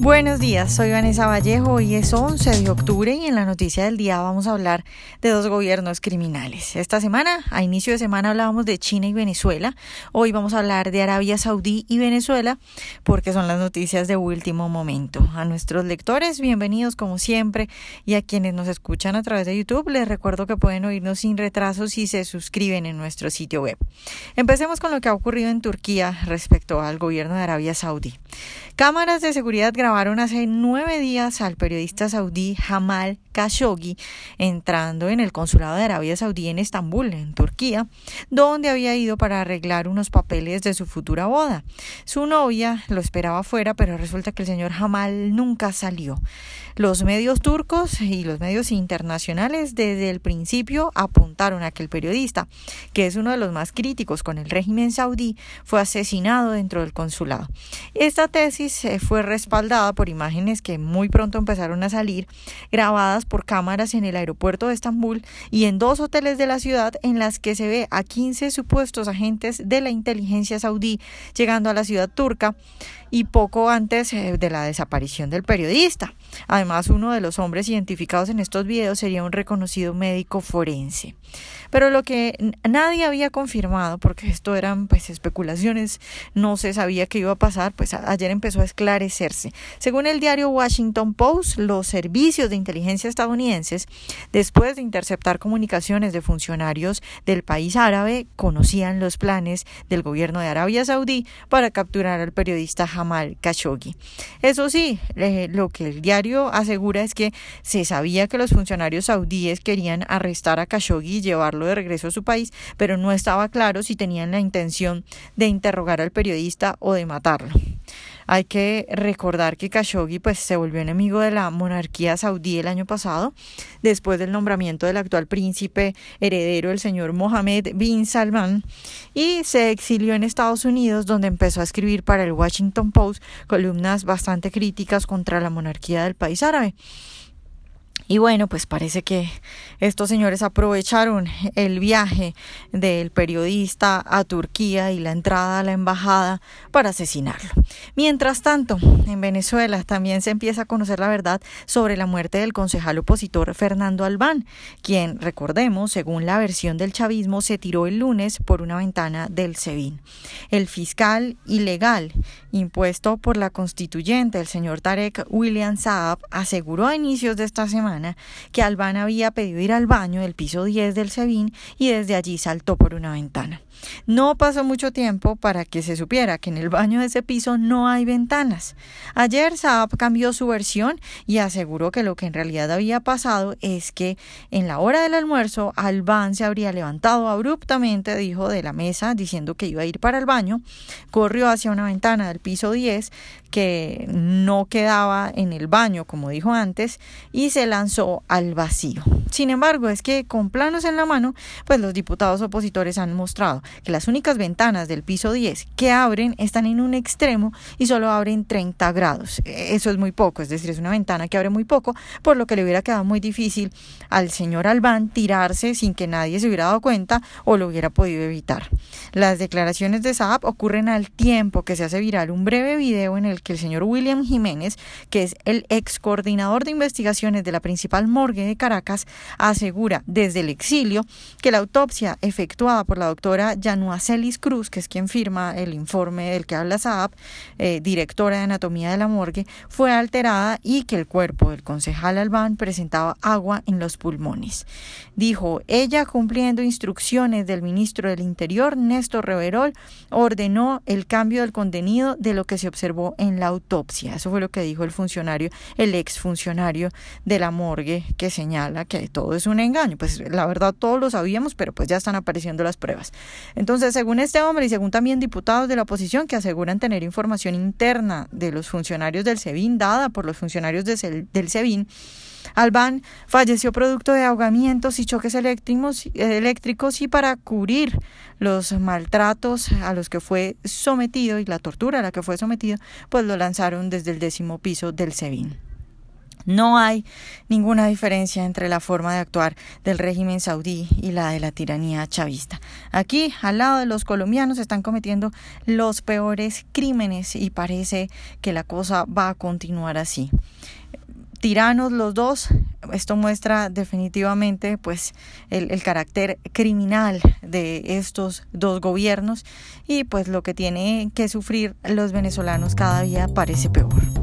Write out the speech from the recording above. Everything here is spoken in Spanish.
Buenos días, soy Vanessa Vallejo. Hoy es 11 de octubre y en la noticia del día vamos a hablar de dos gobiernos criminales. Esta semana, a inicio de semana, hablábamos de China y Venezuela. Hoy vamos a hablar de Arabia Saudí y Venezuela porque son las noticias de último momento. A nuestros lectores, bienvenidos como siempre y a quienes nos escuchan a través de YouTube, les recuerdo que pueden oírnos sin retraso si se suscriben en nuestro sitio web. Empecemos con lo que ha ocurrido en Turquía respecto al gobierno de Arabia Saudí. Cámaras de seguridad grabaron hace nueve días al periodista saudí Jamal Khashoggi entrando en el consulado de Arabia Saudí en Estambul, en Turquía, donde había ido para arreglar unos papeles de su futura boda. Su novia lo esperaba afuera, pero resulta que el señor Jamal nunca salió. Los medios turcos y los medios internacionales desde el principio apuntaron a que el periodista, que es uno de los más críticos con el régimen saudí, fue asesinado dentro del consulado. Esta tesis eh, fue respaldada por imágenes que muy pronto empezaron a salir, grabadas por cámaras en el aeropuerto de Estambul y en dos hoteles de la ciudad en las que se ve a 15 supuestos agentes de la inteligencia saudí llegando a la ciudad turca y poco antes eh, de la desaparición del periodista. Además, uno de los hombres identificados en estos videos sería un reconocido médico forense. Pero lo que nadie había confirmado, porque esto eran pues especulaciones, no se sabía qué iba a pasar, pues ayer empezó a esclarecerse. Según el diario Washington Post, los servicios de inteligencia estadounidenses, después de interceptar comunicaciones de funcionarios del país árabe, conocían los planes del gobierno de Arabia Saudí para capturar al periodista Jamal Khashoggi. Eso sí, lo que el diario asegura es que se sabía que los funcionarios saudíes querían arrestar a Khashoggi y llevarlo de regreso a su país, pero no estaba claro si tenían la intención de interrogar al periodista o de matarlo. Hay que recordar que Khashoggi pues, se volvió enemigo de la monarquía saudí el año pasado, después del nombramiento del actual príncipe heredero, el señor Mohammed bin Salman, y se exilió en Estados Unidos, donde empezó a escribir para el Washington Post columnas bastante críticas contra la monarquía del país árabe. Y bueno, pues parece que estos señores aprovecharon el viaje del periodista a Turquía y la entrada a la embajada para asesinarlo. Mientras tanto, en Venezuela también se empieza a conocer la verdad sobre la muerte del concejal opositor Fernando Albán, quien, recordemos, según la versión del chavismo, se tiró el lunes por una ventana del SEBIN. El fiscal ilegal impuesto por la constituyente, el señor Tarek William Saab, aseguró a inicios de esta semana que Albán había pedido ir al baño del piso 10 del SEBIN y desde allí saltó por una ventana. No pasó mucho tiempo para que se supiera que en el baño de ese piso no hay ventanas. Ayer Saab cambió su versión y aseguró que lo que en realidad había pasado es que en la hora del almuerzo Albán se habría levantado abruptamente, dijo, de la mesa diciendo que iba a ir para el baño, corrió hacia una ventana del piso 10 que no quedaba en el baño, como dijo antes, y se lanzó al vacío. Sin embargo, es que con planos en la mano, pues los diputados opositores han mostrado que las únicas ventanas del piso 10 que abren están en un extremo y solo abren 30 grados. Eso es muy poco, es decir, es una ventana que abre muy poco, por lo que le hubiera quedado muy difícil al señor Albán tirarse sin que nadie se hubiera dado cuenta o lo hubiera podido evitar. Las declaraciones de Saab ocurren al tiempo que se hace viral un breve video en el que el señor William Jiménez, que es el ex coordinador de investigaciones de la principal morgue de Caracas, asegura desde el exilio que la autopsia efectuada por la doctora Celis Cruz, que es quien firma el informe del que habla Saab, eh, directora de anatomía de la morgue, fue alterada y que el cuerpo del concejal Albán presentaba agua en los pulmones. Dijo, ella cumpliendo instrucciones del ministro del Interior, Néstor Reverol, ordenó el cambio del contenido de lo que se observó en la autopsia. Eso fue lo que dijo el funcionario, el ex funcionario de la morgue, que señala que todo es un engaño. Pues la verdad todos lo sabíamos, pero pues ya están apareciendo las pruebas. Entonces, según este hombre y según también diputados de la oposición que aseguran tener información interna de los funcionarios del SEBIN, dada por los funcionarios del SEBIN, Albán falleció producto de ahogamientos y choques eléctricos, y para cubrir los maltratos a los que fue sometido y la tortura a la que fue sometido, pues lo lanzaron desde el décimo piso del SEBIN. No hay ninguna diferencia entre la forma de actuar del régimen saudí y la de la tiranía chavista. Aquí, al lado de los colombianos, están cometiendo los peores crímenes y parece que la cosa va a continuar así. Tiranos los dos, esto muestra definitivamente pues el, carácter criminal de estos dos gobiernos y pues lo que tienen que sufrir los venezolanos cada día parece peor.